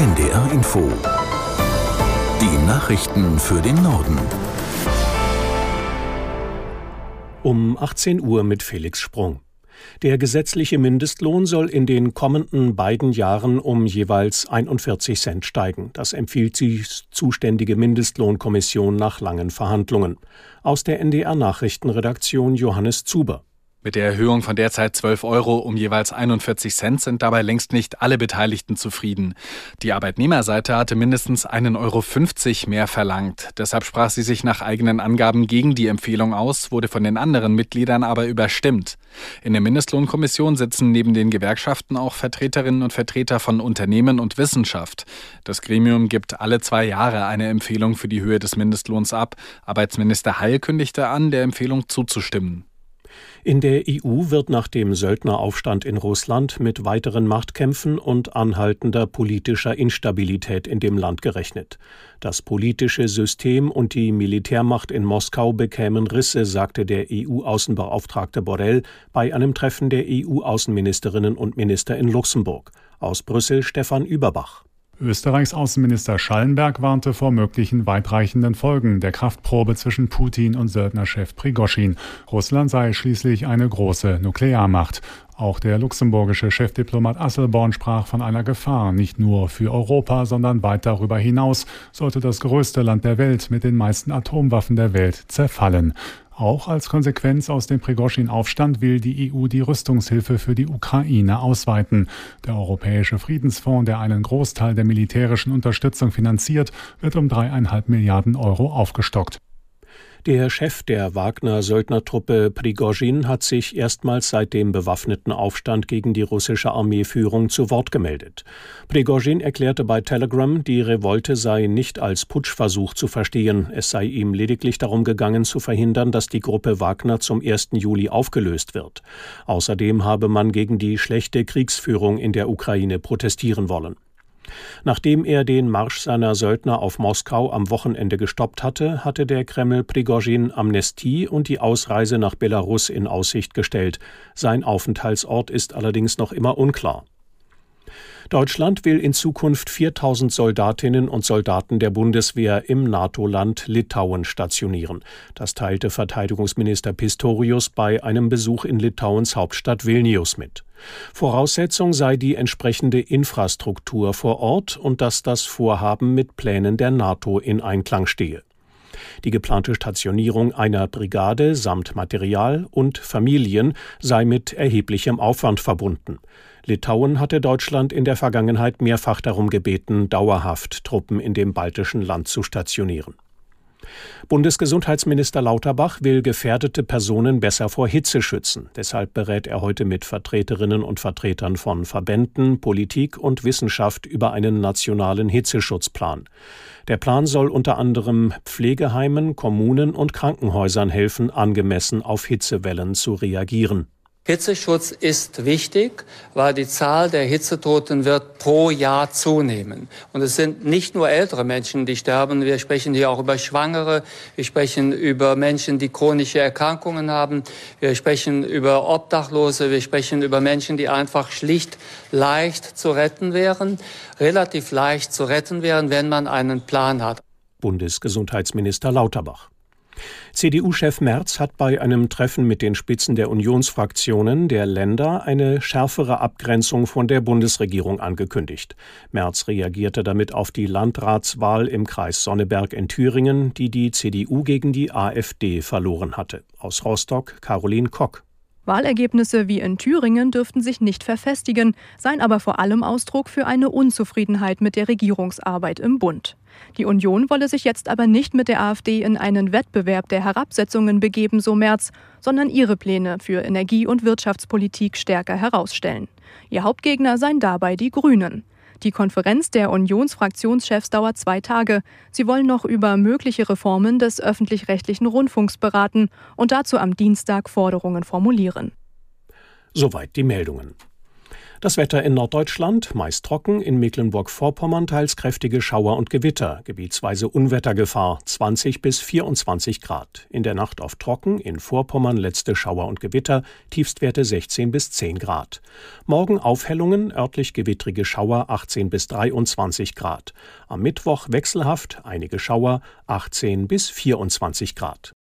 NDR Info. Die Nachrichten für den Norden. Um 18 Uhr mit Felix Sprung. Der gesetzliche Mindestlohn soll in den kommenden beiden Jahren um jeweils 41 Cent steigen. Das empfiehlt die zuständige Mindestlohnkommission nach langen Verhandlungen. Aus der NDR Nachrichtenredaktion Johannes Zuber. Mit der Erhöhung von derzeit 12 Euro um jeweils 41 Cent sind dabei längst nicht alle Beteiligten zufrieden. Die Arbeitnehmerseite hatte mindestens 1,50 Euro mehr verlangt. Deshalb sprach sie sich nach eigenen Angaben gegen die Empfehlung aus, wurde von den anderen Mitgliedern aber überstimmt. In der Mindestlohnkommission sitzen neben den Gewerkschaften auch Vertreterinnen und Vertreter von Unternehmen und Wissenschaft. Das Gremium gibt alle zwei Jahre eine Empfehlung für die Höhe des Mindestlohns ab. Arbeitsminister Heil kündigte an, der Empfehlung zuzustimmen. In der EU wird nach dem Söldneraufstand in Russland mit weiteren Machtkämpfen und anhaltender politischer Instabilität in dem Land gerechnet. Das politische System und die Militärmacht in Moskau bekämen Risse, sagte der EU-Außenbeauftragte Borrell bei einem Treffen der EU-Außenministerinnen und Minister in Luxemburg. Aus Brüssel Stefan Überbach. Österreichs Außenminister Schallenberg warnte vor möglichen weitreichenden Folgen der Kraftprobe zwischen Putin und Söldnerchef Prigoschin. Russland sei schließlich eine große Nuklearmacht. Auch der luxemburgische Chefdiplomat Asselborn sprach von einer Gefahr, nicht nur für Europa, sondern weit darüber hinaus, sollte das größte Land der Welt mit den meisten Atomwaffen der Welt zerfallen. Auch als Konsequenz aus dem Prigoschin-Aufstand will die EU die Rüstungshilfe für die Ukraine ausweiten. Der Europäische Friedensfonds, der einen Großteil der militärischen Unterstützung finanziert, wird um dreieinhalb Milliarden Euro aufgestockt. Der Chef der Wagner-Söldnertruppe Prigozhin hat sich erstmals seit dem bewaffneten Aufstand gegen die russische Armeeführung zu Wort gemeldet. Prigozhin erklärte bei Telegram, die Revolte sei nicht als Putschversuch zu verstehen. Es sei ihm lediglich darum gegangen, zu verhindern, dass die Gruppe Wagner zum 1. Juli aufgelöst wird. Außerdem habe man gegen die schlechte Kriegsführung in der Ukraine protestieren wollen. Nachdem er den Marsch seiner Söldner auf Moskau am Wochenende gestoppt hatte, hatte der Kreml Prigozhin Amnestie und die Ausreise nach Belarus in Aussicht gestellt. Sein Aufenthaltsort ist allerdings noch immer unklar. Deutschland will in Zukunft 4000 Soldatinnen und Soldaten der Bundeswehr im NATO-Land Litauen stationieren. Das teilte Verteidigungsminister Pistorius bei einem Besuch in Litauens Hauptstadt Vilnius mit. Voraussetzung sei die entsprechende Infrastruktur vor Ort und dass das Vorhaben mit Plänen der NATO in Einklang stehe. Die geplante Stationierung einer Brigade samt Material und Familien sei mit erheblichem Aufwand verbunden. Litauen hatte Deutschland in der Vergangenheit mehrfach darum gebeten, dauerhaft Truppen in dem baltischen Land zu stationieren. Bundesgesundheitsminister Lauterbach will gefährdete Personen besser vor Hitze schützen. Deshalb berät er heute mit Vertreterinnen und Vertretern von Verbänden, Politik und Wissenschaft über einen nationalen Hitzeschutzplan. Der Plan soll unter anderem Pflegeheimen, Kommunen und Krankenhäusern helfen, angemessen auf Hitzewellen zu reagieren. Hitzeschutz ist wichtig, weil die Zahl der Hitzetoten wird pro Jahr zunehmen. Und es sind nicht nur ältere Menschen, die sterben. Wir sprechen hier auch über Schwangere. Wir sprechen über Menschen, die chronische Erkrankungen haben. Wir sprechen über Obdachlose. Wir sprechen über Menschen, die einfach schlicht leicht zu retten wären, relativ leicht zu retten wären, wenn man einen Plan hat. Bundesgesundheitsminister Lauterbach. CDU-Chef Merz hat bei einem Treffen mit den Spitzen der Unionsfraktionen der Länder eine schärfere Abgrenzung von der Bundesregierung angekündigt. Merz reagierte damit auf die Landratswahl im Kreis Sonneberg in Thüringen, die die CDU gegen die AfD verloren hatte. Aus Rostock Caroline Kock. Wahlergebnisse wie in Thüringen dürften sich nicht verfestigen, seien aber vor allem Ausdruck für eine Unzufriedenheit mit der Regierungsarbeit im Bund. Die Union wolle sich jetzt aber nicht mit der AfD in einen Wettbewerb der Herabsetzungen begeben, so Merz, sondern ihre Pläne für Energie- und Wirtschaftspolitik stärker herausstellen. Ihr Hauptgegner seien dabei die Grünen. Die Konferenz der Unionsfraktionschefs dauert zwei Tage. Sie wollen noch über mögliche Reformen des öffentlich-rechtlichen Rundfunks beraten und dazu am Dienstag Forderungen formulieren. Soweit die Meldungen. Das Wetter in Norddeutschland meist trocken, in Mecklenburg-Vorpommern teils kräftige Schauer und Gewitter, gebietsweise Unwettergefahr 20 bis 24 Grad. In der Nacht oft trocken, in Vorpommern letzte Schauer und Gewitter, Tiefstwerte 16 bis 10 Grad. Morgen Aufhellungen, örtlich gewittrige Schauer 18 bis 23 Grad. Am Mittwoch wechselhaft, einige Schauer 18 bis 24 Grad.